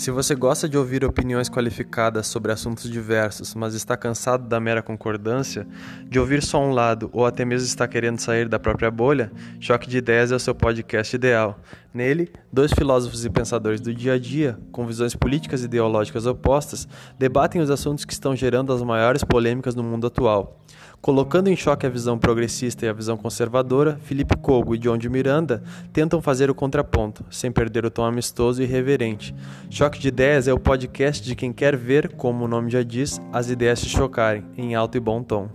Se você gosta de ouvir opiniões qualificadas sobre assuntos diversos, mas está cansado da mera concordância, de ouvir só um lado ou até mesmo está querendo sair da própria bolha, Choque de Ideias é o seu podcast ideal. Nele, dois filósofos e pensadores do dia a dia, com visões políticas e ideológicas opostas, debatem os assuntos que estão gerando as maiores polêmicas no mundo atual. Colocando em choque a visão progressista e a visão conservadora, Felipe Cogo e John de Miranda tentam fazer o contraponto, sem perder o tom amistoso e irreverente. Choque de Ideias é o podcast de quem quer ver, como o nome já diz, as ideias se chocarem, em alto e bom tom.